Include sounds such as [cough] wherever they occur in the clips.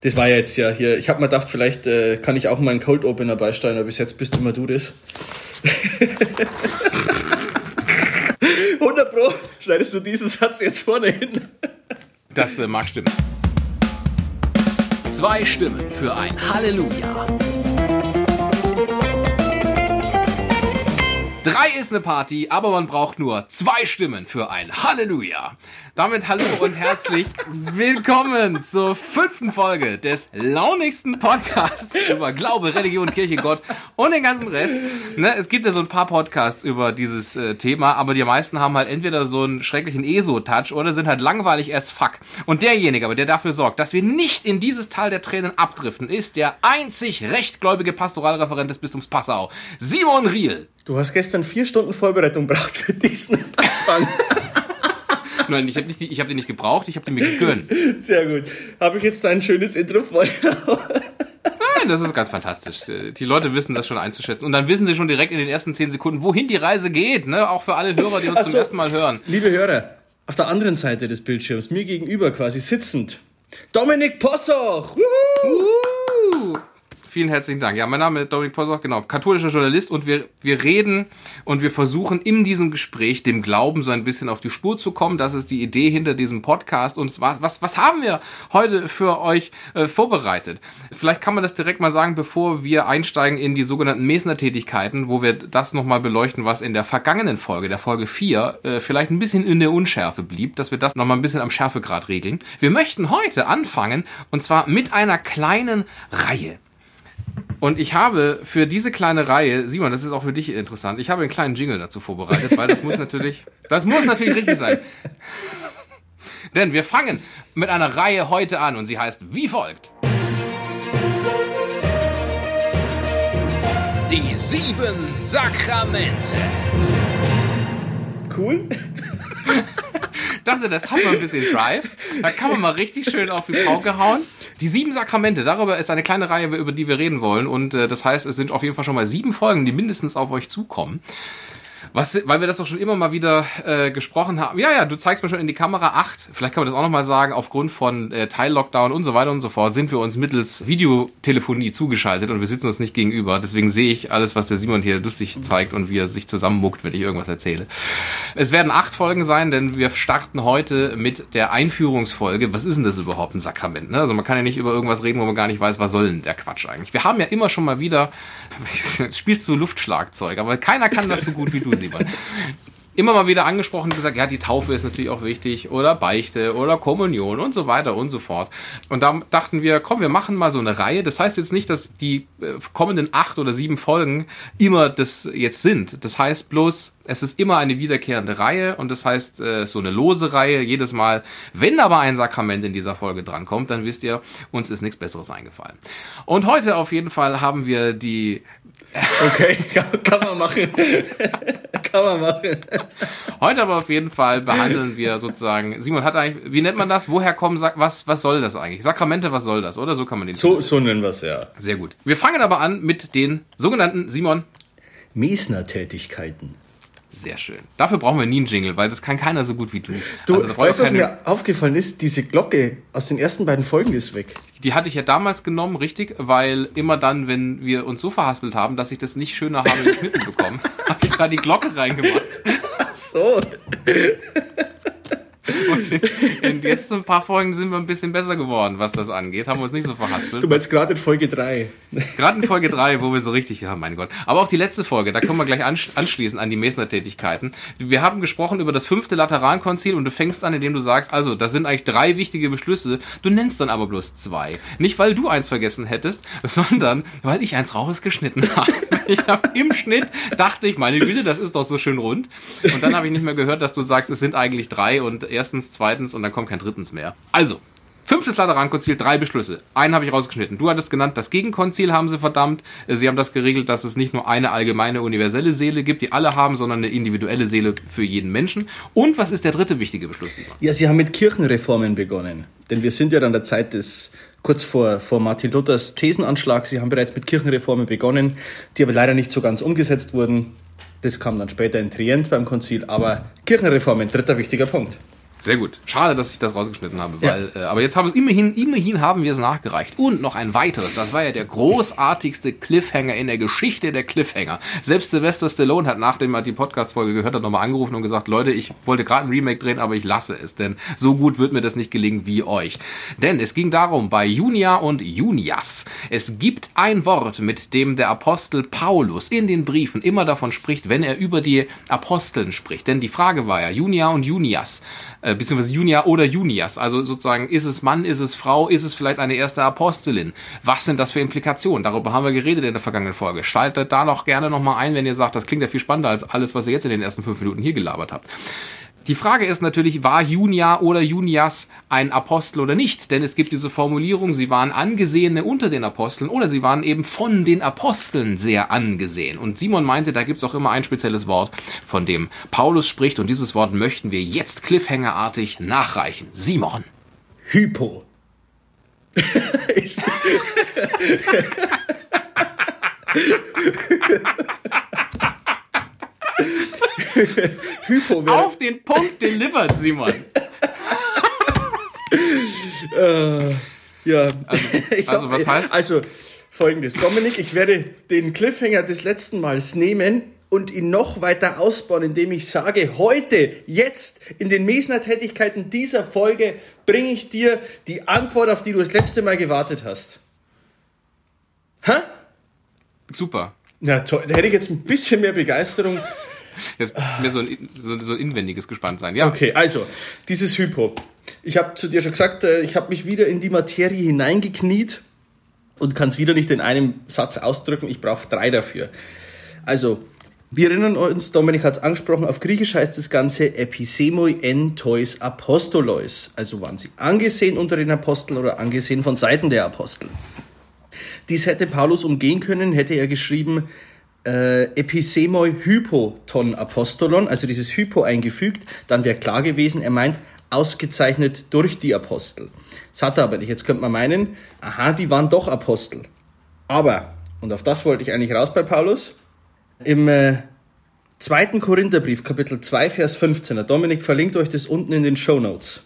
Das war ja jetzt ja hier. Ich habe mir gedacht, vielleicht äh, kann ich auch mal einen Cold Opener beisteuern, aber bis jetzt bist immer du das. [laughs] 100 Pro schneidest du diesen Satz jetzt vorne hin. Das äh, mag stimmen. Zwei Stimmen für ein Halleluja. Drei ist eine Party, aber man braucht nur zwei Stimmen für ein Halleluja. Damit hallo und [laughs] herzlich willkommen zur fünften Folge des launigsten Podcasts über Glaube, Religion, Kirche, Gott und den ganzen Rest. Ne, es gibt ja so ein paar Podcasts über dieses äh, Thema, aber die meisten haben halt entweder so einen schrecklichen ESO-Touch oder sind halt langweilig as fuck. Und derjenige, aber der dafür sorgt, dass wir nicht in dieses Tal der Tränen abdriften, ist der einzig rechtgläubige Pastoralreferent des Bistums Passau, Simon Riel. Du hast gestern vier Stunden Vorbereitung braucht für diesen Anfang. [laughs] Nein, ich habe hab die nicht gebraucht, ich habe die mir gegönnt. Sehr gut. Habe ich jetzt ein schönes Intro voll? Nein, das ist ganz fantastisch. Die Leute wissen das schon einzuschätzen. Und dann wissen sie schon direkt in den ersten zehn Sekunden, wohin die Reise geht. Ne? Auch für alle Hörer, die uns so, zum ersten Mal hören. Liebe Hörer, auf der anderen Seite des Bildschirms, mir gegenüber quasi sitzend, Dominik Possoch. Wuhu! Vielen herzlichen Dank. Ja, mein Name ist Dominik Possoch, genau, katholischer Journalist und wir, wir reden und wir versuchen in diesem Gespräch dem Glauben so ein bisschen auf die Spur zu kommen. Das ist die Idee hinter diesem Podcast und was, was, was haben wir heute für euch äh, vorbereitet? Vielleicht kann man das direkt mal sagen, bevor wir einsteigen in die sogenannten Mesner-Tätigkeiten, wo wir das nochmal beleuchten, was in der vergangenen Folge, der Folge 4, äh, vielleicht ein bisschen in der Unschärfe blieb, dass wir das nochmal ein bisschen am Schärfegrad regeln. Wir möchten heute anfangen und zwar mit einer kleinen Reihe. Und ich habe für diese kleine Reihe, Simon, das ist auch für dich interessant, ich habe einen kleinen Jingle dazu vorbereitet, weil das muss [laughs] natürlich, das muss natürlich richtig sein. Denn wir fangen mit einer Reihe heute an und sie heißt wie folgt. Die sieben Sakramente. Cool. [laughs] dachte, das hat mal ein bisschen Drive. Da kann man mal richtig schön auf die Pauke hauen. Die sieben Sakramente, darüber ist eine kleine Reihe, über die wir reden wollen. Und äh, das heißt, es sind auf jeden Fall schon mal sieben Folgen, die mindestens auf euch zukommen. Was, weil wir das doch schon immer mal wieder äh, gesprochen haben. Ja, ja, du zeigst mir schon in die Kamera acht. Vielleicht kann man das auch nochmal sagen. Aufgrund von äh, Teil-Lockdown und so weiter und so fort sind wir uns mittels Videotelefonie zugeschaltet und wir sitzen uns nicht gegenüber. Deswegen sehe ich alles, was der Simon hier lustig zeigt und wie er sich zusammenmuckt, wenn ich irgendwas erzähle. Es werden acht Folgen sein, denn wir starten heute mit der Einführungsfolge. Was ist denn das überhaupt, ein Sakrament? Ne? Also man kann ja nicht über irgendwas reden, wo man gar nicht weiß, was soll denn der Quatsch eigentlich. Wir haben ja immer schon mal wieder, [laughs] spielst du Luftschlagzeug, aber keiner kann das so gut wie du, Simon. Immer mal wieder angesprochen und gesagt, ja, die Taufe ist natürlich auch wichtig oder Beichte oder Kommunion und so weiter und so fort. Und da dachten wir, komm, wir machen mal so eine Reihe. Das heißt jetzt nicht, dass die äh, kommenden acht oder sieben Folgen immer das jetzt sind. Das heißt bloß, es ist immer eine wiederkehrende Reihe und das heißt äh, so eine lose Reihe jedes Mal. Wenn aber ein Sakrament in dieser Folge drankommt, dann wisst ihr, uns ist nichts Besseres eingefallen. Und heute auf jeden Fall haben wir die Okay, [laughs] kann, kann man machen. [laughs] kann man machen. Heute aber auf jeden Fall behandeln wir sozusagen, Simon hat eigentlich, wie nennt man das? Woher kommen, was, was soll das eigentlich? Sakramente, was soll das? Oder so kann man den So, so nennen wir es, ja. Sehr gut. Wir fangen aber an mit den sogenannten, Simon. Mesner-Tätigkeiten. Sehr schön. Dafür brauchen wir nie einen Jingle, weil das kann keiner so gut wie du. Du, also, weißt was mir aufgefallen ist? Diese Glocke aus den ersten beiden Folgen ist weg. Die hatte ich ja damals genommen, richtig, weil immer dann, wenn wir uns so verhaspelt haben, dass ich das nicht schöner habe geschnitten bekommen, [laughs] habe ich da die Glocke reingemacht. Ach so. Und jetzt ein paar Folgen sind wir ein bisschen besser geworden, was das angeht. Haben wir uns nicht so verhaspelt. Du meinst gerade in Folge 3. Gerade in Folge 3, wo wir so richtig, ja, mein Gott. Aber auch die letzte Folge, da können wir gleich anschließen an die Mesner-Tätigkeiten. Wir haben gesprochen über das fünfte Laterankonzil und du fängst an, indem du sagst, also, das sind eigentlich drei wichtige Beschlüsse. Du nennst dann aber bloß zwei. Nicht, weil du eins vergessen hättest, sondern weil ich eins rausgeschnitten [laughs] habe. Ich habe im Schnitt, dachte ich, meine Güte, das ist doch so schön rund. Und dann habe ich nicht mehr gehört, dass du sagst, es sind eigentlich drei und erstens, zweitens und dann kommt kein drittens mehr. Also, Fünftes Laterankonzil, drei Beschlüsse. Einen habe ich rausgeschnitten. Du hattest genannt, das Gegenkonzil haben sie verdammt. Sie haben das geregelt, dass es nicht nur eine allgemeine universelle Seele gibt, die alle haben, sondern eine individuelle Seele für jeden Menschen. Und was ist der dritte wichtige Beschluss? Ja, sie haben mit Kirchenreformen begonnen. Denn wir sind ja an der Zeit des kurz vor, vor Martin Luthers Thesenanschlag. Sie haben bereits mit Kirchenreformen begonnen, die aber leider nicht so ganz umgesetzt wurden. Das kam dann später in Trient beim Konzil, aber Kirchenreformen, dritter wichtiger Punkt. Sehr gut. Schade, dass ich das rausgeschnitten habe, weil, ja. äh, aber jetzt haben wir es immerhin, immerhin haben wir es nachgereicht. Und noch ein weiteres. Das war ja der großartigste Cliffhanger in der Geschichte der Cliffhanger. Selbst Sylvester Stallone hat, nachdem er die Podcast-Folge gehört hat, nochmal angerufen und gesagt, Leute, ich wollte gerade ein Remake drehen, aber ich lasse es, denn so gut wird mir das nicht gelingen wie euch. Denn es ging darum, bei Junia und Junias. Es gibt ein Wort, mit dem der Apostel Paulus in den Briefen immer davon spricht, wenn er über die Aposteln spricht. Denn die Frage war ja, Junia und Junias äh, beziehungsweise Junia oder Junias. Also sozusagen, ist es Mann, ist es Frau, ist es vielleicht eine erste Apostelin? Was sind das für Implikationen? Darüber haben wir geredet in der vergangenen Folge. Schaltet da noch gerne nochmal ein, wenn ihr sagt, das klingt ja viel spannender als alles, was ihr jetzt in den ersten fünf Minuten hier gelabert habt. Die Frage ist natürlich, war Junia oder Junias ein Apostel oder nicht? Denn es gibt diese Formulierung, sie waren Angesehene unter den Aposteln oder sie waren eben von den Aposteln sehr angesehen. Und Simon meinte, da gibt es auch immer ein spezielles Wort, von dem Paulus spricht. Und dieses Wort möchten wir jetzt cliffhangerartig nachreichen. Simon. Hypo. [laughs] [laughs] Hypo Auf den Punkt delivered, Simon. [laughs] äh, ja. Also, also was heißt? Also folgendes. Dominik, ich werde den Cliffhanger des letzten Mals nehmen und ihn noch weiter ausbauen, indem ich sage, heute, jetzt, in den Mesner-Tätigkeiten dieser Folge bringe ich dir die Antwort, auf die du das letzte Mal gewartet hast. Hä? Super. Na toll, da hätte ich jetzt ein bisschen mehr Begeisterung Jetzt mehr so ein, so, so ein inwendiges Gespanntsein. Ja. Okay, also, dieses Hypo. Ich habe zu dir schon gesagt, äh, ich habe mich wieder in die Materie hineingekniet und kann es wieder nicht in einem Satz ausdrücken. Ich brauche drei dafür. Also, wir erinnern uns, Dominik hat es angesprochen, auf Griechisch heißt das Ganze Episemoi en tois apostolos. Also waren sie angesehen unter den Aposteln oder angesehen von Seiten der Apostel. Dies hätte Paulus umgehen können, hätte er geschrieben, äh, Episemoi Hypoton Apostolon, also dieses Hypo eingefügt, dann wäre klar gewesen, er meint ausgezeichnet durch die Apostel. Das hat er aber nicht. Jetzt könnte man meinen, aha, die waren doch Apostel. Aber, und auf das wollte ich eigentlich raus bei Paulus, im äh, zweiten Korintherbrief, Kapitel 2, Vers 15, der Dominik verlinkt euch das unten in den Show Notes,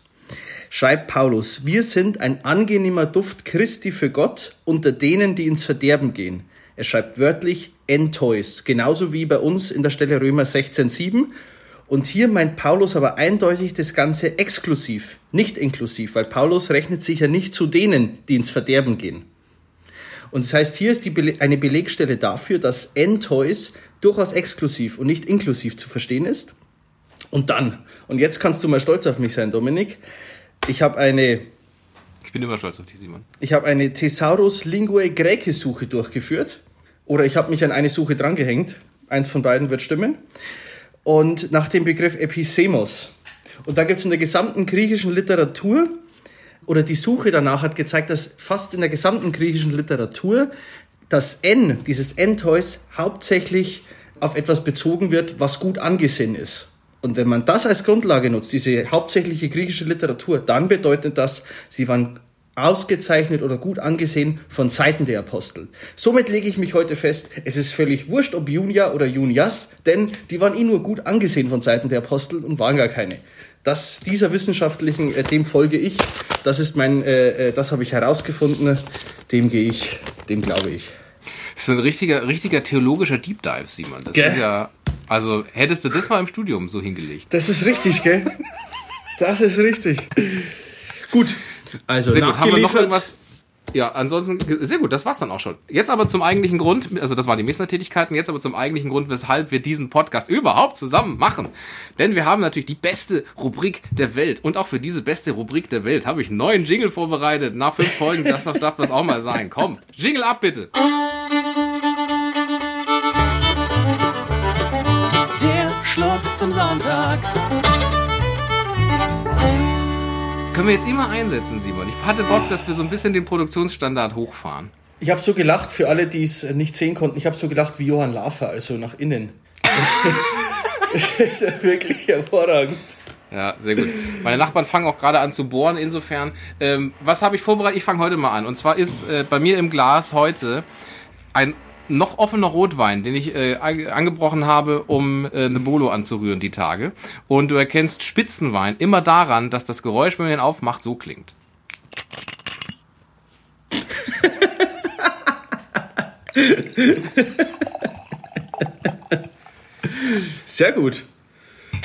schreibt Paulus, wir sind ein angenehmer Duft Christi für Gott unter denen, die ins Verderben gehen. Er schreibt wörtlich entois, genauso wie bei uns in der Stelle Römer 16,7. Und hier meint Paulus aber eindeutig das Ganze exklusiv, nicht inklusiv, weil Paulus rechnet sich ja nicht zu denen, die ins Verderben gehen. Und das heißt, hier ist die, eine Belegstelle dafür, dass entois durchaus exklusiv und nicht inklusiv zu verstehen ist. Und dann, und jetzt kannst du mal stolz auf mich sein, Dominik, ich habe eine ich bin immer stolz auf dich, Simon. Ich habe eine Thesaurus Linguae Graecae Suche durchgeführt. Oder ich habe mich an eine Suche drangehängt. Eins von beiden wird stimmen. Und nach dem Begriff Episemos. Und da gibt es in der gesamten griechischen Literatur, oder die Suche danach hat gezeigt, dass fast in der gesamten griechischen Literatur das N, dieses Entheus, hauptsächlich auf etwas bezogen wird, was gut angesehen ist. Und wenn man das als Grundlage nutzt, diese hauptsächliche griechische Literatur, dann bedeutet das, sie waren ausgezeichnet oder gut angesehen von Seiten der Apostel. Somit lege ich mich heute fest, es ist völlig wurscht, ob Junia oder Junias, denn die waren eh nur gut angesehen von Seiten der Apostel und waren gar keine. Das, dieser wissenschaftlichen, äh, dem folge ich. Das ist mein, äh, äh das habe ich herausgefunden. Dem gehe ich, dem glaube ich. Das ist ein richtiger, richtiger theologischer Deep Dive, Simon. Das Gell? ist ja also hättest du das mal im Studium so hingelegt. Das ist richtig, gell? Das ist richtig. Gut. Also sehr gut. Haben wir noch irgendwas? Ja, ansonsten, sehr gut, das war's dann auch schon. Jetzt aber zum eigentlichen Grund, also das waren die Messner-Tätigkeiten, jetzt aber zum eigentlichen Grund, weshalb wir diesen Podcast überhaupt zusammen machen. Denn wir haben natürlich die beste Rubrik der Welt. Und auch für diese beste Rubrik der Welt habe ich einen neuen Jingle vorbereitet. Nach fünf Folgen, das darf das auch mal sein. Komm, Jingle ab bitte. zum Sonntag. Können wir jetzt immer einsetzen, Simon? Ich hatte Bock, dass wir so ein bisschen den Produktionsstandard hochfahren. Ich habe so gelacht, für alle, die es nicht sehen konnten, ich habe so gelacht wie Johann Lafer, also nach innen. [laughs] das ist ja wirklich hervorragend. Ja, sehr gut. Meine Nachbarn fangen auch gerade an zu bohren, insofern. Ähm, was habe ich vorbereitet? Ich fange heute mal an. Und zwar ist äh, bei mir im Glas heute ein noch offener Rotwein, den ich äh, angebrochen habe, um äh, eine Bolo anzurühren die Tage. Und du erkennst Spitzenwein immer daran, dass das Geräusch, wenn man ihn aufmacht, so klingt. Sehr gut.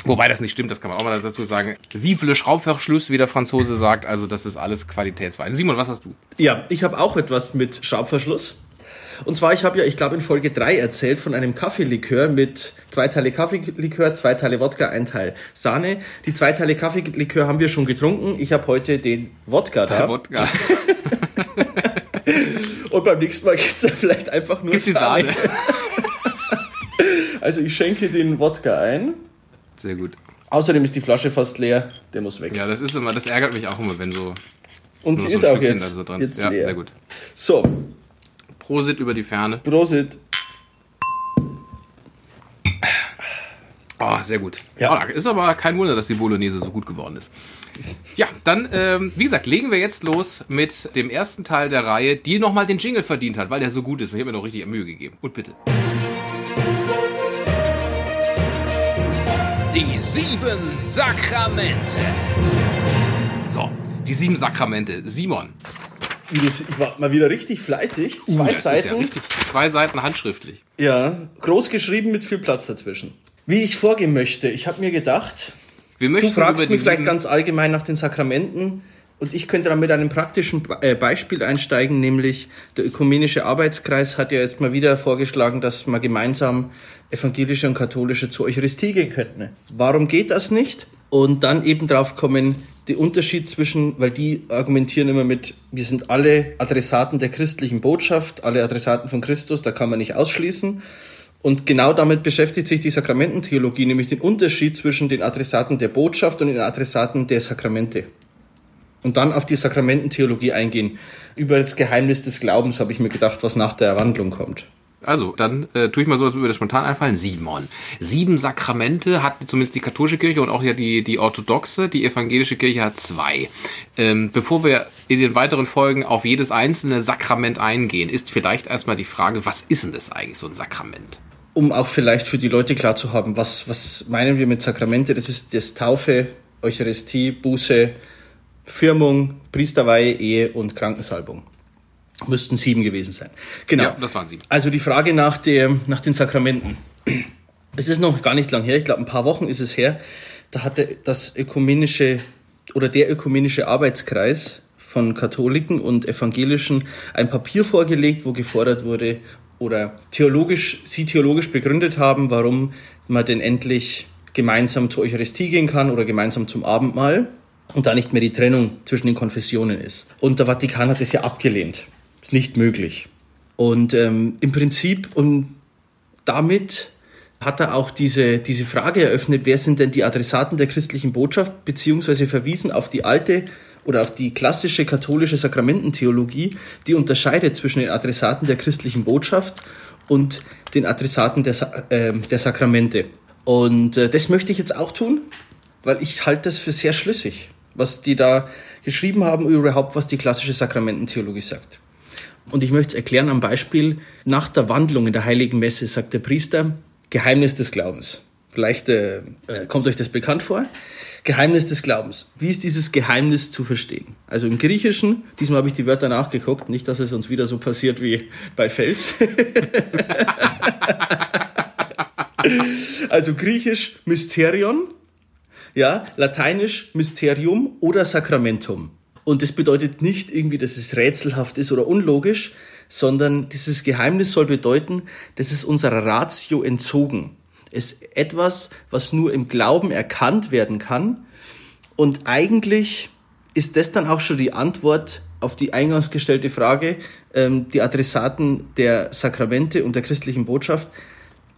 Wobei das nicht stimmt, das kann man auch mal dazu sagen. Vive le Schraubverschluss, wie der Franzose sagt. Also das ist alles Qualitätswein. Simon, was hast du? Ja, ich habe auch etwas mit Schraubverschluss. Und zwar, ich habe ja, ich glaube, in Folge 3 erzählt von einem Kaffeelikör mit zwei Teile Kaffeelikör, zwei Teile Wodka, ein Teil Sahne. Die zwei Teile Kaffeelikör haben wir schon getrunken. Ich habe heute den Wodka da. Der Wodka. [laughs] Und beim nächsten Mal gibt es dann vielleicht einfach nur Sahne. Sahne. [laughs] also ich schenke den Wodka ein. Sehr gut. Außerdem ist die Flasche fast leer, der muss weg. Ja, das ist immer, das ärgert mich auch immer, wenn so. Und sie ist auch jetzt, also jetzt ja, leer. sehr gut. So. Prosit über die Ferne. Prosit. Oh, sehr gut. Ja. Oh, ist aber kein Wunder, dass die Bolognese so gut geworden ist. Ja, dann, ähm, wie gesagt, legen wir jetzt los mit dem ersten Teil der Reihe, die nochmal den Jingle verdient hat, weil der so gut ist. Ich habe mir noch richtig Mühe gegeben. Und bitte. Die sieben Sakramente. So, die sieben Sakramente. Simon. Ich war mal wieder richtig fleißig. Uh, Zwei uh, Seiten. Ja richtig, zwei Seiten handschriftlich. Ja, groß geschrieben mit viel Platz dazwischen. Wie ich vorgehen möchte. Ich habe mir gedacht, du fragst mich vielleicht ganz allgemein nach den Sakramenten. Und ich könnte dann mit einem praktischen äh, Beispiel einsteigen, nämlich der Ökumenische Arbeitskreis hat ja jetzt mal wieder vorgeschlagen, dass man gemeinsam evangelische und katholische zur Eucharistie gehen könnten. Warum geht das nicht? Und dann eben drauf kommen, die Unterschied zwischen, weil die argumentieren immer mit, wir sind alle Adressaten der christlichen Botschaft, alle Adressaten von Christus, da kann man nicht ausschließen. Und genau damit beschäftigt sich die Sakramententheologie, nämlich den Unterschied zwischen den Adressaten der Botschaft und den Adressaten der Sakramente und dann auf die Sakramententheologie eingehen. Über das Geheimnis des Glaubens habe ich mir gedacht, was nach der Erwandlung kommt. Also, dann äh, tue ich mal so, als würde das spontan einfallen. Simon. Sieben Sakramente hat zumindest die katholische Kirche und auch ja die, die orthodoxe. Die evangelische Kirche hat zwei. Ähm, bevor wir in den weiteren Folgen auf jedes einzelne Sakrament eingehen, ist vielleicht erstmal die Frage, was ist denn das eigentlich, so ein Sakrament? Um auch vielleicht für die Leute klar zu haben, was, was meinen wir mit Sakramente? Das ist das Taufe, Eucharistie, Buße, Firmung, Priesterweihe, Ehe und Krankensalbung. Müssten sieben gewesen sein. Genau. Ja, das waren sieben. Also die Frage nach, der, nach den Sakramenten. Es ist noch gar nicht lang her, ich glaube ein paar Wochen ist es her. Da hatte das ökumenische oder der ökumenische Arbeitskreis von Katholiken und Evangelischen ein Papier vorgelegt, wo gefordert wurde oder theologisch, sie theologisch begründet haben, warum man denn endlich gemeinsam zur Eucharistie gehen kann oder gemeinsam zum Abendmahl und da nicht mehr die Trennung zwischen den Konfessionen ist. Und der Vatikan hat es ja abgelehnt. Ist nicht möglich. Und ähm, im Prinzip, und damit hat er auch diese, diese Frage eröffnet, wer sind denn die Adressaten der christlichen Botschaft, beziehungsweise verwiesen auf die alte oder auf die klassische katholische Sakramententheologie, die unterscheidet zwischen den Adressaten der christlichen Botschaft und den Adressaten der, äh, der Sakramente. Und äh, das möchte ich jetzt auch tun, weil ich halte das für sehr schlüssig was die da geschrieben haben, überhaupt, was die klassische Sakramententheologie sagt. Und ich möchte es erklären am Beispiel, nach der Wandlung in der Heiligen Messe sagt der Priester, Geheimnis des Glaubens. Vielleicht äh, äh, kommt euch das bekannt vor. Geheimnis des Glaubens. Wie ist dieses Geheimnis zu verstehen? Also im Griechischen, diesmal habe ich die Wörter nachgeguckt, nicht, dass es uns wieder so passiert wie bei Fels. [laughs] also griechisch Mysterion, ja, lateinisch Mysterium oder Sakramentum. Und das bedeutet nicht irgendwie, dass es rätselhaft ist oder unlogisch, sondern dieses Geheimnis soll bedeuten, dass es unserer Ratio entzogen. Ist etwas, was nur im Glauben erkannt werden kann. Und eigentlich ist das dann auch schon die Antwort auf die eingangs gestellte Frage, ähm, die Adressaten der Sakramente und der christlichen Botschaft.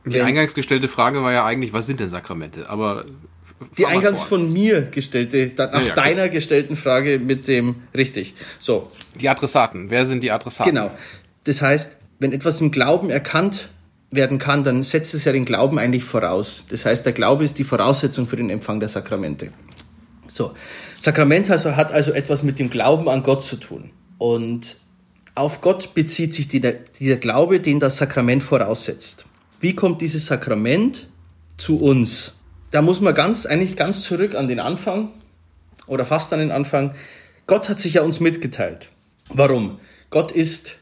Die eingangs gestellte Frage war ja eigentlich, was sind denn Sakramente? Aber die eingangs von mir gestellte, dann nach ja, ja, deiner gut. gestellten Frage mit dem richtig. So. Die Adressaten. Wer sind die Adressaten? Genau. Das heißt, wenn etwas im Glauben erkannt werden kann, dann setzt es ja den Glauben eigentlich voraus. Das heißt, der Glaube ist die Voraussetzung für den Empfang der Sakramente. So. Sakrament also, hat also etwas mit dem Glauben an Gott zu tun. Und Auf Gott bezieht sich dieser, dieser Glaube, den das Sakrament voraussetzt. Wie kommt dieses Sakrament zu uns? Da muss man ganz, eigentlich ganz zurück an den Anfang oder fast an den Anfang. Gott hat sich ja uns mitgeteilt. Warum? Gott ist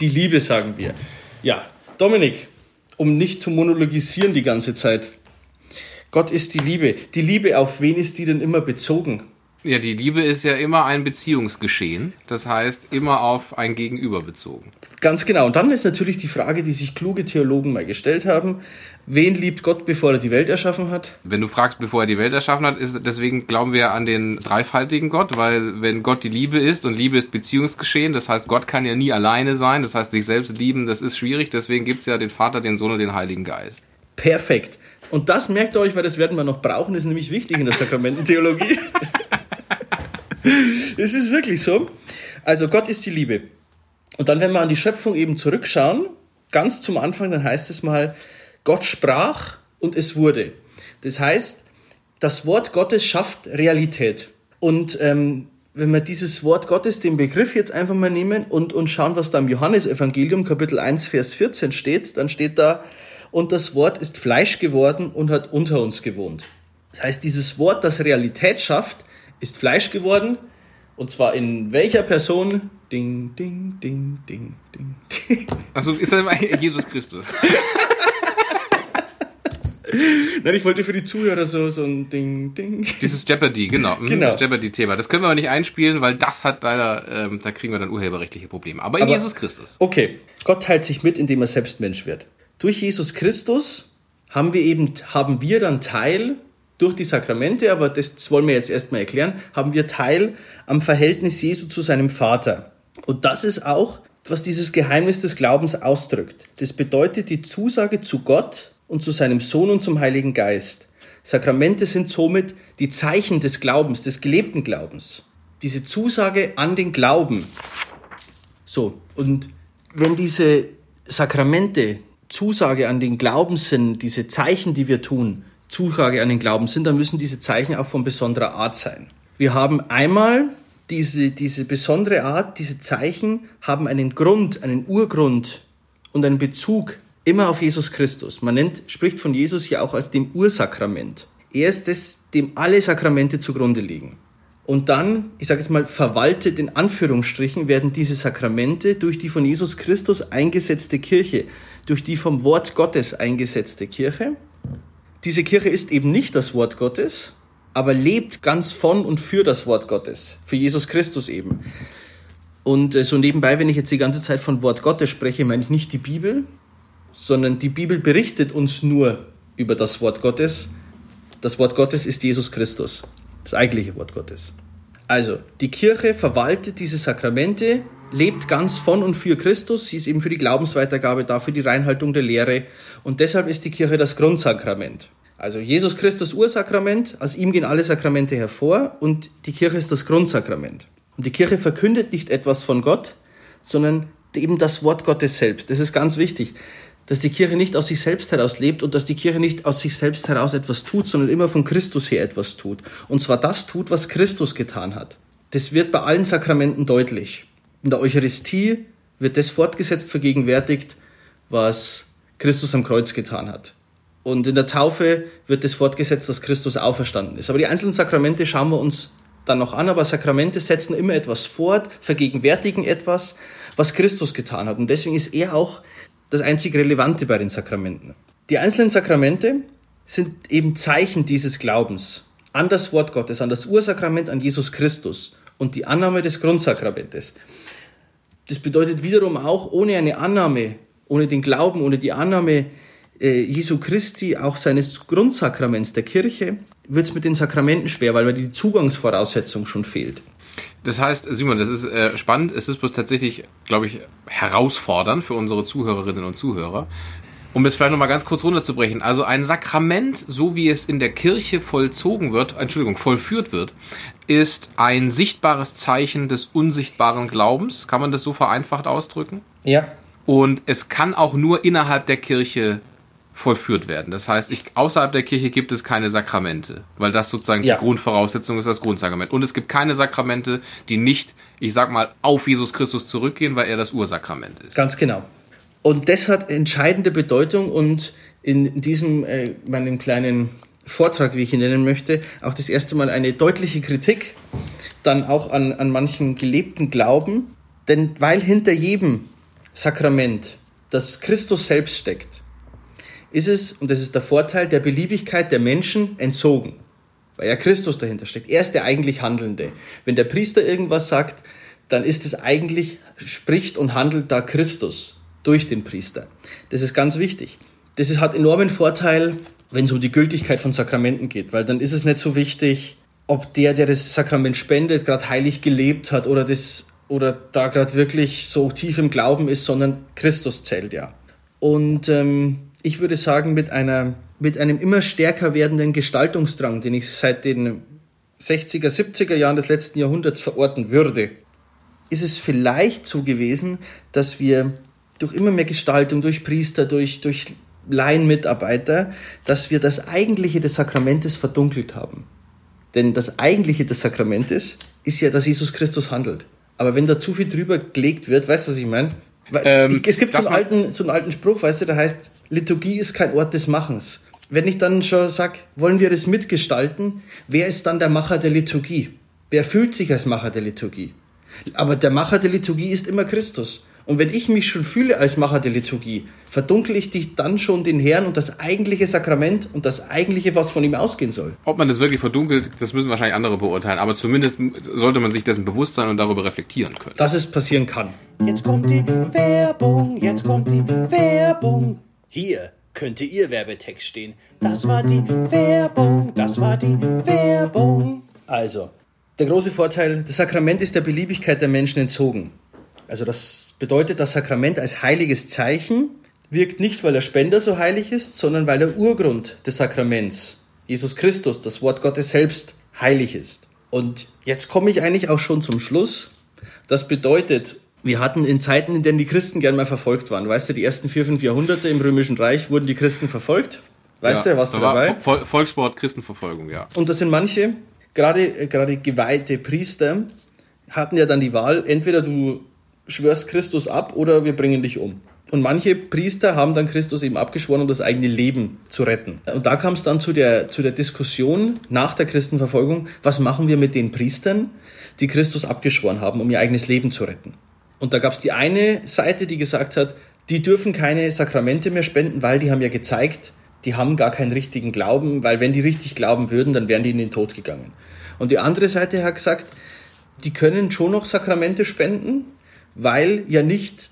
die Liebe, sagen wir. Ja, Dominik, um nicht zu monologisieren die ganze Zeit. Gott ist die Liebe. Die Liebe, auf wen ist die denn immer bezogen? Ja, die Liebe ist ja immer ein Beziehungsgeschehen. Das heißt, immer auf ein Gegenüber bezogen. Ganz genau. Und dann ist natürlich die Frage, die sich kluge Theologen mal gestellt haben. Wen liebt Gott, bevor er die Welt erschaffen hat? Wenn du fragst, bevor er die Welt erschaffen hat, ist deswegen glauben wir an den dreifaltigen Gott, weil wenn Gott die Liebe ist und Liebe ist Beziehungsgeschehen, das heißt, Gott kann ja nie alleine sein, das heißt, sich selbst lieben, das ist schwierig, deswegen gibt's ja den Vater, den Sohn und den Heiligen Geist. Perfekt. Und das merkt ihr euch, weil das werden wir noch brauchen, ist nämlich wichtig in der [laughs] Sakramententheologie. Es ist wirklich so. Also Gott ist die Liebe. Und dann, wenn wir an die Schöpfung eben zurückschauen, ganz zum Anfang, dann heißt es mal, Gott sprach und es wurde. Das heißt, das Wort Gottes schafft Realität. Und ähm, wenn wir dieses Wort Gottes, den Begriff jetzt einfach mal nehmen und, und schauen, was da im Johannesevangelium Kapitel 1, Vers 14 steht, dann steht da, und das Wort ist Fleisch geworden und hat unter uns gewohnt. Das heißt, dieses Wort, das Realität schafft, ist Fleisch geworden. Und zwar in welcher Person? Ding, ding, ding, ding, ding. [laughs] Also ist er Jesus Christus. Nein, ich wollte für die Zuhörer so, so ein Ding, Ding. Dieses Jeopardy, genau. Mhm, Genau. Das Jeopardy-Thema. Das können wir aber nicht einspielen, weil das hat leider, ähm, da kriegen wir dann urheberrechtliche Probleme. Aber in Aber- Jesus Christus. Okay, Gott teilt sich mit, indem er selbst Mensch wird. Durch Jesus Christus haben wir eben, haben wir dann Teil, durch die Sakramente, aber das, wollen wir jetzt erstmal erklären, haben wir Teil am Verhältnis Jesu zu seinem Vater. Und das ist auch, was dieses Geheimnis des Glaubens ausdrückt. Das bedeutet die Zusage zu Gott und zu seinem Sohn und zum Heiligen Geist. Sakramente sind somit die Zeichen des Glaubens, des gelebten Glaubens. Diese Zusage an den Glauben. So, und wenn diese Sakramente Zusage an den Glauben sind, diese Zeichen, die wir tun, Zusage an den Glauben sind, dann müssen diese Zeichen auch von besonderer Art sein. Wir haben einmal diese, diese besondere Art, diese Zeichen haben einen Grund, einen Urgrund und einen Bezug immer auf Jesus Christus. Man nennt, spricht von Jesus ja auch als dem Ursakrament. Er ist das, dem alle Sakramente zugrunde liegen. Und dann, ich sage jetzt mal, verwaltet in Anführungsstrichen werden diese Sakramente durch die von Jesus Christus eingesetzte Kirche, durch die vom Wort Gottes eingesetzte Kirche. Diese Kirche ist eben nicht das Wort Gottes, aber lebt ganz von und für das Wort Gottes, für Jesus Christus eben. Und äh, so nebenbei, wenn ich jetzt die ganze Zeit von Wort Gottes spreche, meine ich nicht die Bibel, sondern die Bibel berichtet uns nur über das Wort Gottes. Das Wort Gottes ist Jesus Christus, das eigentliche Wort Gottes. Also, die Kirche verwaltet diese Sakramente, lebt ganz von und für Christus. Sie ist eben für die Glaubensweitergabe da, für die Reinhaltung der Lehre. Und deshalb ist die Kirche das Grundsakrament. Also Jesus Christus Ursakrament, aus ihm gehen alle Sakramente hervor und die Kirche ist das Grundsakrament. Und die Kirche verkündet nicht etwas von Gott, sondern eben das Wort Gottes selbst. Das ist ganz wichtig, dass die Kirche nicht aus sich selbst heraus lebt und dass die Kirche nicht aus sich selbst heraus etwas tut, sondern immer von Christus her etwas tut. Und zwar das tut, was Christus getan hat. Das wird bei allen Sakramenten deutlich. In der Eucharistie wird das fortgesetzt vergegenwärtigt, was Christus am Kreuz getan hat. Und in der Taufe wird das fortgesetzt, dass Christus auferstanden ist. Aber die einzelnen Sakramente schauen wir uns dann noch an, aber Sakramente setzen immer etwas fort, vergegenwärtigen etwas, was Christus getan hat. Und deswegen ist er auch das einzig Relevante bei den Sakramenten. Die einzelnen Sakramente sind eben Zeichen dieses Glaubens an das Wort Gottes, an das Ursakrament, an Jesus Christus und die Annahme des Grundsakramentes. Das bedeutet wiederum auch, ohne eine Annahme, ohne den Glauben, ohne die Annahme äh, Jesu Christi, auch seines Grundsakraments der Kirche, wird es mit den Sakramenten schwer, weil die Zugangsvoraussetzung schon fehlt. Das heißt, Simon, das ist äh, spannend. Es ist bloß tatsächlich, glaube ich, herausfordernd für unsere Zuhörerinnen und Zuhörer. Um es vielleicht nochmal ganz kurz runterzubrechen. Also ein Sakrament, so wie es in der Kirche vollzogen wird, Entschuldigung, vollführt wird, ist ein sichtbares Zeichen des unsichtbaren Glaubens. Kann man das so vereinfacht ausdrücken? Ja. Und es kann auch nur innerhalb der Kirche vollführt werden. Das heißt, ich, außerhalb der Kirche gibt es keine Sakramente, weil das sozusagen Ja. die Grundvoraussetzung ist, das Grundsakrament. Und es gibt keine Sakramente, die nicht, ich sag mal, auf Jesus Christus zurückgehen, weil er das Ursakrament ist. Ganz genau. Und das hat entscheidende Bedeutung und in diesem äh, meinem kleinen Vortrag, wie ich ihn nennen möchte, auch das erste Mal eine deutliche Kritik, dann auch an, an manchen gelebten Glauben. Denn weil hinter jedem Sakrament das Christus selbst steckt, ist es, und das ist der Vorteil, der Beliebigkeit der Menschen entzogen. Weil ja Christus dahinter steckt. Er ist der eigentlich Handelnde. Wenn der Priester irgendwas sagt, dann ist es eigentlich, spricht und handelt da Christus durch den Priester. Das ist ganz wichtig. Das hat enormen Vorteil, wenn es um die Gültigkeit von Sakramenten geht, weil dann ist es nicht so wichtig, ob der, der das Sakrament spendet, gerade heilig gelebt hat oder das oder da gerade wirklich so tief im Glauben ist, sondern Christus zählt ja. Und ähm, ich würde sagen, mit, einer, mit einem immer stärker werdenden Gestaltungsdrang, den ich seit den 60er, 70er Jahren des letzten Jahrhunderts verorten würde, ist es vielleicht so gewesen, dass wir durch immer mehr Gestaltung, durch Priester, durch, durch Laienmitarbeiter, dass wir das Eigentliche des Sakramentes verdunkelt haben. Denn das Eigentliche des Sakramentes ist ja, dass Jesus Christus handelt. Aber wenn da zu viel drüber gelegt wird, weißt du, was ich meine? Ähm, es gibt so einen, alten, so einen alten Spruch, weißt du, der heißt, Liturgie ist kein Ort des Machens. Wenn ich dann schon sage, wollen wir das mitgestalten, wer ist dann der Macher der Liturgie? Wer fühlt sich als Macher der Liturgie? Aber der Macher der Liturgie ist immer Christus. Und wenn ich mich schon fühle als Macher der Liturgie, verdunkel ich dich dann schon den Herrn und das eigentliche Sakrament und das eigentliche, was von ihm ausgehen soll. Ob man das wirklich verdunkelt, das müssen wahrscheinlich andere beurteilen. Aber zumindest sollte man sich dessen bewusst sein und darüber reflektieren können. Dass es passieren kann. Jetzt kommt die Werbung, jetzt kommt die Werbung. Hier könnte Ihr Werbetext stehen. Das war die Werbung, das war die Werbung. Also, der große Vorteil, das Sakrament ist der Beliebigkeit der Menschen entzogen. Also das bedeutet, das Sakrament als heiliges Zeichen wirkt nicht, weil der Spender so heilig ist, sondern weil der Urgrund des Sakraments, Jesus Christus, das Wort Gottes selbst, heilig ist. Und jetzt komme ich eigentlich auch schon zum Schluss. Das bedeutet, wir hatten in Zeiten, in denen die Christen gern mal verfolgt waren. Weißt du, die ersten vier, fünf Jahrhunderte im Römischen Reich wurden die Christen verfolgt. Weißt du, warst da dabei? Vol- Volkssport, Christenverfolgung, ja. Und das sind manche, gerade, gerade geweihte Priester, hatten ja dann die Wahl, entweder du schwörst Christus ab oder wir bringen dich um. Und manche Priester haben dann Christus eben abgeschworen, um das eigene Leben zu retten. Und da kam es dann zu der, zu der Diskussion nach der Christenverfolgung, was machen wir mit den Priestern, die Christus abgeschworen haben, um ihr eigenes Leben zu retten. Und da gab es die eine Seite, die gesagt hat, die dürfen keine Sakramente mehr spenden, weil die haben ja gezeigt, die haben gar keinen richtigen Glauben, weil wenn die richtig glauben würden, dann wären die in den Tod gegangen. Und die andere Seite hat gesagt, die können schon noch Sakramente spenden, weil ja nicht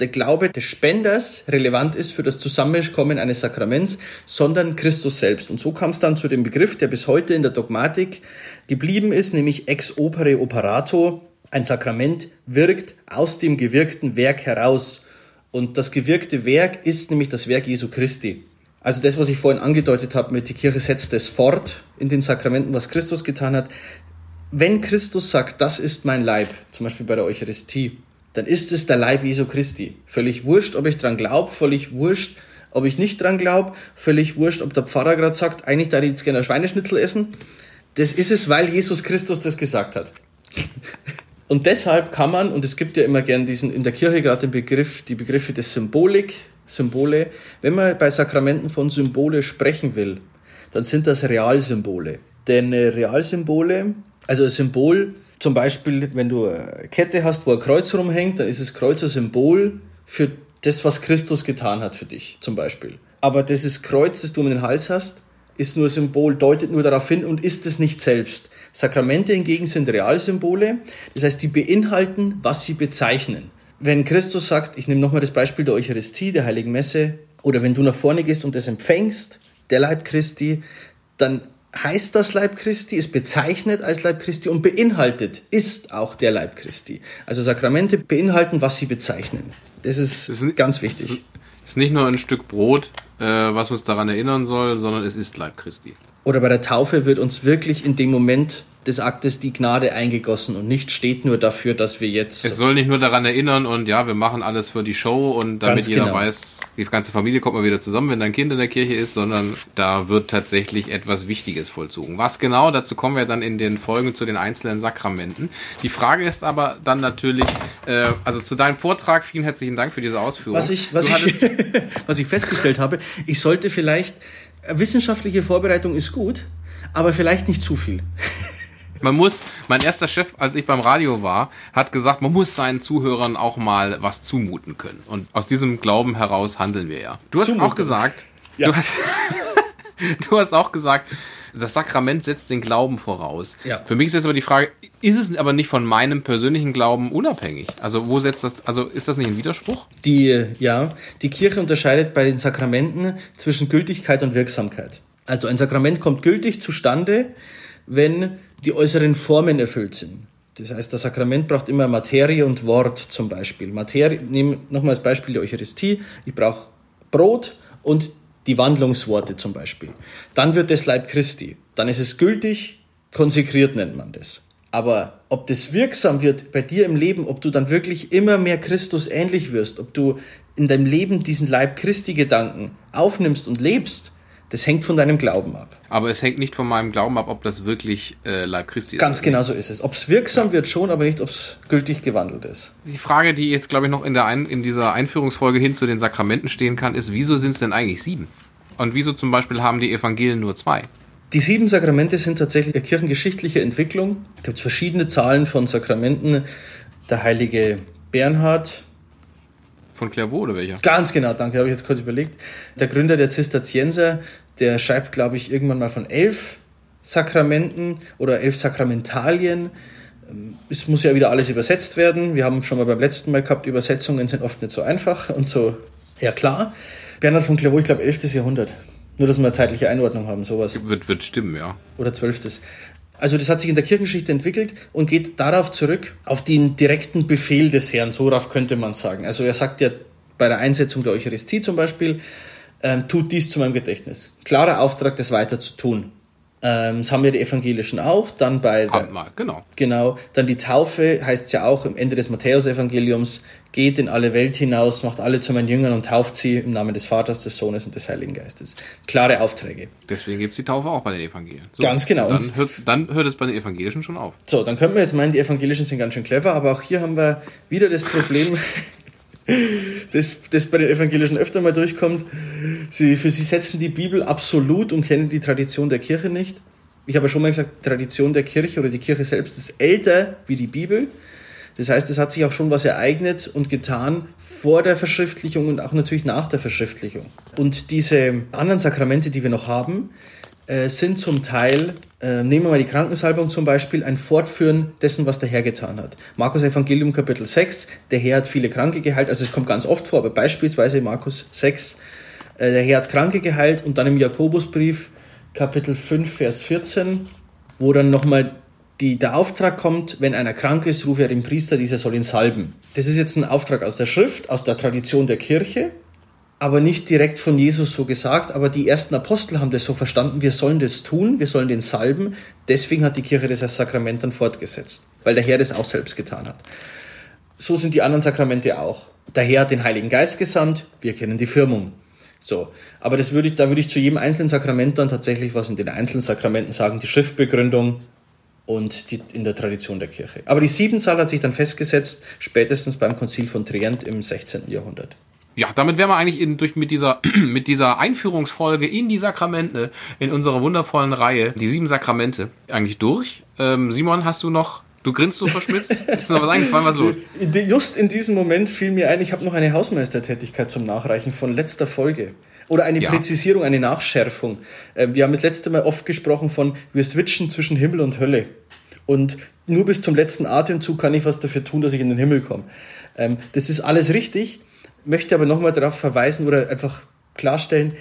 der Glaube des Spenders relevant ist für das Zusammenkommen eines Sakraments, sondern Christus selbst. Und so kam es dann zu dem Begriff, der bis heute in der Dogmatik geblieben ist, nämlich ex opere operato. Ein Sakrament wirkt aus dem gewirkten Werk heraus. Und das gewirkte Werk ist nämlich das Werk Jesu Christi. Also das, was ich vorhin angedeutet habe mit die Kirche setzt es fort in den Sakramenten, was Christus getan hat. Wenn Christus sagt, das ist mein Leib, zum Beispiel bei der Eucharistie, dann ist es der Leib Jesu Christi. Völlig wurscht, ob ich dran glaube, völlig wurscht, ob ich nicht dran glaube, völlig wurscht, ob der Pfarrer gerade sagt, eigentlich darf ich jetzt gerne ein Schweineschnitzel essen. Das ist es, weil Jesus Christus das gesagt hat. Und deshalb kann man, und es gibt ja immer gern diesen, in der Kirche gerade den Begriff, die Begriffe des Symbolik, Symbole, wenn man bei Sakramenten von Symbole sprechen will, dann sind das Realsymbole. Denn äh, Realsymbole, also ein Symbol, zum Beispiel, wenn du eine Kette hast, wo ein Kreuz rumhängt, dann ist das Kreuz ein Symbol für das, was Christus getan hat für dich, zum Beispiel. Aber dieses Kreuz, das du um den Hals hast, ist nur Symbol, deutet nur darauf hin und ist es nicht selbst. Sakramente hingegen sind Realsymbole, das heißt, die beinhalten, was sie bezeichnen. Wenn Christus sagt, ich nehme nochmal das Beispiel der Eucharistie, der Heiligen Messe, oder wenn du nach vorne gehst und das empfängst, der Leib Christi, dann heißt das Leib Christi, ist bezeichnet als Leib Christi und beinhaltet, ist auch der Leib Christi. Also Sakramente beinhalten, was sie bezeichnen. Das ist, Es ist ganz wichtig. Es ist nicht nur ein Stück Brot, äh, was uns daran erinnern soll, sondern es ist Leib Christi. Oder bei der Taufe wird uns wirklich in dem Moment des Aktes die Gnade eingegossen und nicht steht nur dafür, dass wir jetzt. Es soll nicht nur daran erinnern und ja, wir machen alles für die Show und damit jeder genau. weiß, die ganze Familie kommt mal wieder zusammen, wenn dein Kind in der Kirche ist, sondern da wird tatsächlich etwas Wichtiges vollzogen. Was genau, dazu kommen wir dann in den Folgen zu den einzelnen Sakramenten. Die Frage ist aber dann natürlich, äh, also zu deinem Vortrag, vielen herzlichen Dank für diese Ausführung. Was ich, was, ich, [laughs] was ich festgestellt habe, ich sollte vielleicht, wissenschaftliche Vorbereitung ist gut, aber vielleicht nicht zu viel. Man muss, mein erster Chef, als ich beim Radio war, hat gesagt, man muss seinen Zuhörern auch mal was zumuten können. Und aus diesem Glauben heraus handeln wir ja. Du hast Zumuten. auch gesagt, Ja. du, hast, [laughs] du hast auch gesagt, das Sakrament setzt den Glauben voraus. Ja. Für mich ist jetzt aber die Frage, ist es aber nicht von meinem persönlichen Glauben unabhängig? Also wo setzt das, also ist das nicht ein Widerspruch? Die, ja, die Kirche unterscheidet bei den Sakramenten zwischen Gültigkeit und Wirksamkeit. Also ein Sakrament kommt gültig zustande, wenn die äußeren Formen erfüllt sind. Das heißt, das Sakrament braucht immer Materie und Wort zum Beispiel. Materie, nehmen nochmal als Beispiel die Eucharistie. Ich brauche Brot und die Wandlungsworte zum Beispiel. Dann wird es Leib Christi. Dann ist es gültig, konsekriert nennt man das. Aber ob das wirksam wird bei dir im Leben, ob du dann wirklich immer mehr Christus ähnlich wirst, ob du in deinem Leben diesen Leib Christi Gedanken aufnimmst und lebst, das hängt von deinem Glauben ab. Aber es hängt nicht von meinem Glauben ab, ob das wirklich äh, Leib Christi ist. Ganz genau so ist es. Ob es wirksam wird schon, aber nicht, ob es gültig gewandelt ist. Die Frage, die jetzt, glaube ich, noch in, der Ein in dieser Einführungsfolge hin zu den Sakramenten stehen kann, ist, wieso sind es denn eigentlich sieben? Und wieso zum Beispiel haben die Evangelien nur zwei? Die sieben Sakramente sind tatsächlich eine kirchengeschichtliche Entwicklung. Es gibt verschiedene Zahlen von Sakramenten. Der heilige Bernhard, Von Clairvaux oder welcher? Ganz genau, danke, habe ich jetzt kurz überlegt. Der Gründer der Zisterzienser, der schreibt, glaube ich, irgendwann mal von elf Sakramenten oder elf Sakramentalien. Ähm, Es muss ja wieder alles übersetzt werden. Wir haben schon mal beim letzten Mal gehabt, Übersetzungen sind oft nicht so einfach und so, ja klar. Bernhard von Clairvaux, ich glaube, 11. Jahrhundert. Nur, dass wir eine zeitliche Einordnung haben, sowas Wird, wird stimmen, ja. oder zwölftes. Also das hat sich in der Kirchengeschichte entwickelt und geht darauf zurück, auf den direkten Befehl des Herrn, so darauf könnte man sagen. Also er sagt ja bei der Einsetzung der Eucharistie zum Beispiel, ähm, tut dies zu meinem Gedächtnis. Klarer Auftrag, das weiter zu tun. Ähm, das haben ja die Evangelischen auch, dann bei Abendmahl, genau. Genau, dann die Taufe heißt ja auch im Ende des Matthäusevangeliums, geht in alle Welt hinaus, macht alle zu meinen Jüngern und tauft sie im Namen des Vaters, des Sohnes und des Heiligen Geistes. Klare Aufträge. Deswegen gibt es die Taufe auch bei den Evangelien. So, Ganz genau. Dann hört, dann hört es bei den Evangelischen schon auf. So, dann könnte man jetzt meinen, die Evangelischen sind ganz schön clever, aber auch hier haben wir wieder das Problem, [laughs] das, das bei den Evangelischen öfter mal durchkommt. Sie, für sie setzen die Bibel absolut und kennen die Tradition der Kirche nicht. Ich habe schon mal gesagt, die Tradition der Kirche oder die Kirche selbst ist älter wie die Bibel. Das heißt, es hat sich auch schon was ereignet und getan vor der Verschriftlichung und auch natürlich nach der Verschriftlichung. Und diese anderen Sakramente, die wir noch haben, äh, sind zum Teil, äh, nehmen wir mal die Krankensalbung zum Beispiel, ein Fortführen dessen, was der Herr getan hat. Markus Evangelium Kapitel 6, der Herr hat viele Kranke geheilt, also es kommt ganz oft vor, aber beispielsweise Markus 6, äh, der Herr hat Kranke geheilt und dann im Jakobusbrief Kapitel 5, Vers 14, wo dann nochmal die, der Auftrag kommt, wenn einer krank ist, rufe er den Priester, dieser soll ihn salben. Das ist jetzt ein Auftrag aus der Schrift, aus der Tradition der Kirche, aber nicht direkt von Jesus so gesagt. Aber die ersten Apostel haben das so verstanden, wir sollen das tun, wir sollen den salben. Deswegen hat die Kirche das als Sakrament dann fortgesetzt, weil der Herr das auch selbst getan hat. So sind die anderen Sakramente auch. Der Herr hat den Heiligen Geist gesandt, wir kennen die Firmung. So, aber das würde ich, da würde ich zu jedem einzelnen Sakrament dann tatsächlich was in den einzelnen Sakramenten sagen, die Schriftbegründung und die, in der Tradition der Kirche. Aber die Siebenzahl hat sich dann festgesetzt, spätestens beim Konzil von Trient im 16. Jahrhundert. Ja, damit wären wir eigentlich in, durch, mit, dieser, [clears throat] mit dieser Einführungsfolge in die Sakramente, in unserer wundervollen Reihe, die sieben Sakramente, eigentlich durch. Ähm, Simon, hast du noch, du grinst so verschmitzt? [laughs] Ist noch was eingefallen, was los? Just in diesem Moment fiel mir ein, ich habe noch eine Hausmeistertätigkeit zum Nachreichen von letzter Folge. Oder eine Ja. Präzisierung, eine Nachschärfung. Äh, Wir haben das letzte Mal oft gesprochen von, wir switchen zwischen Himmel und Hölle. Und nur bis zum letzten Atemzug kann ich was dafür tun, dass ich in den Himmel komme. Ähm, Das ist alles richtig, möchte aber nochmal darauf verweisen oder einfach klarstellen,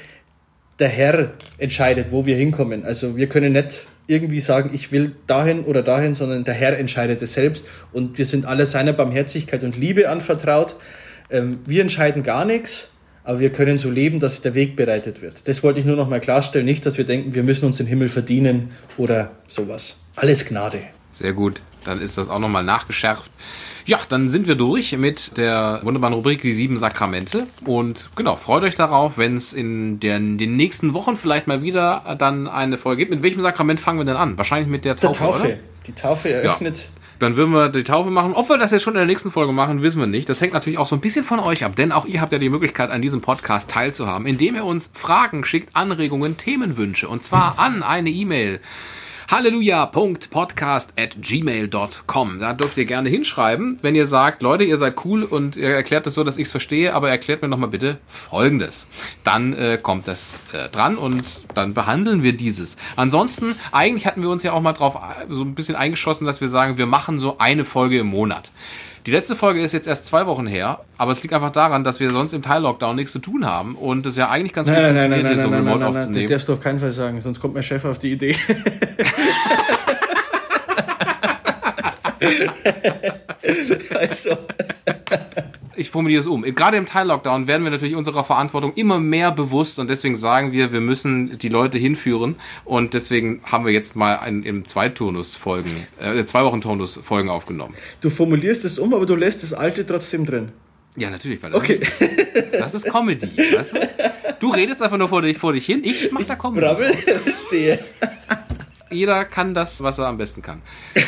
der Herr entscheidet, wo wir hinkommen. Also wir können nicht irgendwie sagen, ich will dahin oder dahin, sondern der Herr entscheidet es selbst und wir sind alle seiner Barmherzigkeit und Liebe anvertraut. Ähm, Wir entscheiden gar nichts, aber wir können so leben, dass der Weg bereitet wird. Das wollte ich nur noch mal klarstellen. Nicht, dass wir denken, wir müssen uns den Himmel verdienen oder sowas. Alles Gnade. Sehr gut, dann ist das auch nochmal nachgeschärft. Ja, dann sind wir durch mit der wunderbaren Rubrik Die sieben Sakramente. Und genau, freut euch darauf, wenn es in den, den nächsten Wochen vielleicht mal wieder dann eine Folge gibt. Mit welchem Sakrament fangen wir denn an? Wahrscheinlich mit der Taufe, Der Taufe. oder? Die Taufe eröffnet. Dann würden wir die Taufe machen. Ob wir das jetzt schon in der nächsten Folge machen, wissen wir nicht. Das hängt natürlich auch so ein bisschen von euch ab, denn auch ihr habt ja die Möglichkeit, an diesem Podcast teilzuhaben, indem ihr uns Fragen schickt, Anregungen, Themenwünsche. Und zwar an eine E-Mail. Halleluja.podcast at gmail.com. Da dürft ihr gerne hinschreiben, wenn ihr sagt, Leute, ihr seid cool und ihr erklärt es so, dass ich es verstehe, aber erklärt mir noch mal bitte Folgendes. Dann äh, kommt das äh, dran und dann behandeln wir dieses. Ansonsten, eigentlich hatten wir uns ja auch mal drauf äh, so ein bisschen eingeschossen, dass wir sagen, wir machen so eine Folge im Monat. Die letzte Folge ist jetzt erst zwei Wochen her, aber es liegt einfach daran, dass wir sonst im Teil-Lockdown nichts zu tun haben und es ja eigentlich ganz gut Nein, nein, funktioniert, nein, nein, hier nein, so nein, nein, remote nein, nein, das darfst du auf keinen Fall sagen, sonst kommt mein Chef auf die Idee. [laughs] [laughs] also, ich formuliere es um. Gerade im Teil-Lockdown werden wir natürlich unserer Verantwortung immer mehr bewusst und deswegen sagen wir, wir müssen die Leute hinführen und deswegen haben wir jetzt mal ein, im Zweiturnus Folgen, äh, zwei Wochen Turnus Folgen aufgenommen. du formulierst es um, aber du lässt das alte trotzdem drin. Ja, natürlich, weil das, Okay. ist, das ist Comedy. Weißt du? du redest einfach nur vor dich, vor dich hin, ich mach da Comedy. Brabbel, [laughs] verstehe. Jeder kann das, was er am besten kann. [laughs]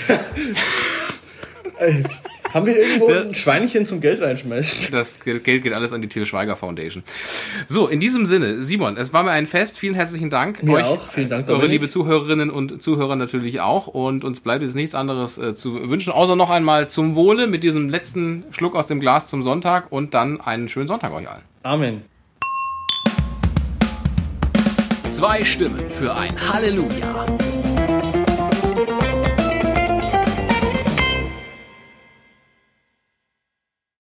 Haben wir irgendwo ein Schweinchen zum Geld reinschmeißen? Das Geld geht alles an die Til Schweiger Foundation. So, in diesem Sinne, Simon, es war mir ein Fest. Vielen herzlichen Dank. Mir auch. Vielen Dank, Eure Dominik. liebe Zuhörerinnen und Zuhörer natürlich auch. Und uns bleibt jetzt nichts anderes äh, zu wünschen, außer noch einmal zum Wohle mit diesem letzten Schluck aus dem Glas zum Sonntag und dann einen schönen Sonntag euch allen. Amen. Zwei Stimmen für ein Halleluja.